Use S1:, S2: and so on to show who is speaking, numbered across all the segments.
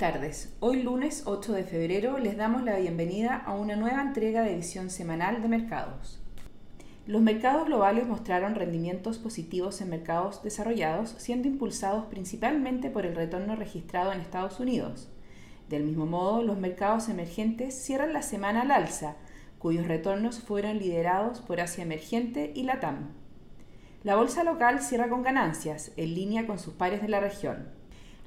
S1: tardes. Hoy lunes 8 de febrero les damos la bienvenida a una nueva entrega de visión semanal de mercados. Los mercados globales mostraron rendimientos positivos en mercados desarrollados, siendo impulsados principalmente por el retorno registrado en Estados Unidos. Del mismo modo, los mercados emergentes cierran la semana al alza, cuyos retornos fueron liderados por Asia Emergente y Latam. La bolsa local cierra con ganancias, en línea con sus pares de la región.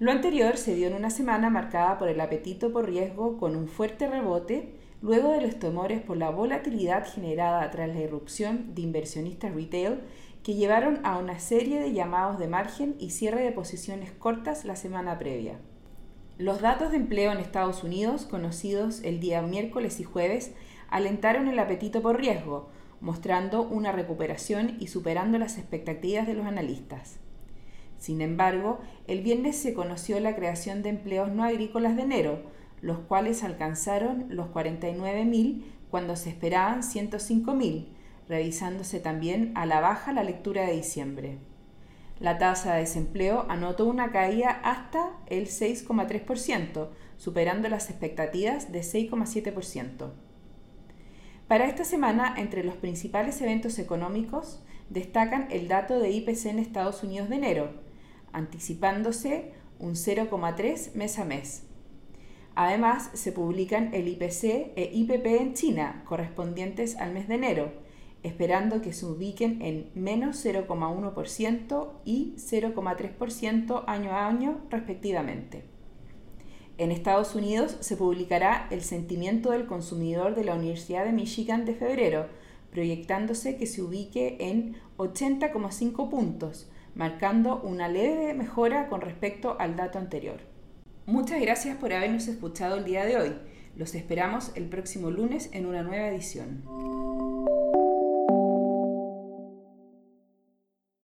S1: Lo anterior se dio en una semana marcada por el apetito por riesgo con un fuerte rebote luego de los temores por la volatilidad generada tras la irrupción de inversionistas retail que llevaron a una serie de llamados de margen y cierre de posiciones cortas la semana previa. Los datos de empleo en Estados Unidos, conocidos el día miércoles y jueves, alentaron el apetito por riesgo, mostrando una recuperación y superando las expectativas de los analistas. Sin embargo, el viernes se conoció la creación de empleos no agrícolas de enero, los cuales alcanzaron los 49.000 cuando se esperaban 105.000, revisándose también a la baja la lectura de diciembre. La tasa de desempleo anotó una caída hasta el 6,3%, superando las expectativas de 6,7%. Para esta semana, entre los principales eventos económicos, destacan el dato de IPC en Estados Unidos de enero, anticipándose un 0,3 mes a mes. Además, se publican el IPC e IPP en China, correspondientes al mes de enero, esperando que se ubiquen en menos 0,1% y 0,3% año a año respectivamente. En Estados Unidos se publicará el sentimiento del consumidor de la Universidad de Michigan de febrero, proyectándose que se ubique en 80,5 puntos, marcando una leve mejora con respecto al dato anterior. Muchas gracias por habernos escuchado el día de hoy. Los esperamos el próximo lunes en una nueva edición.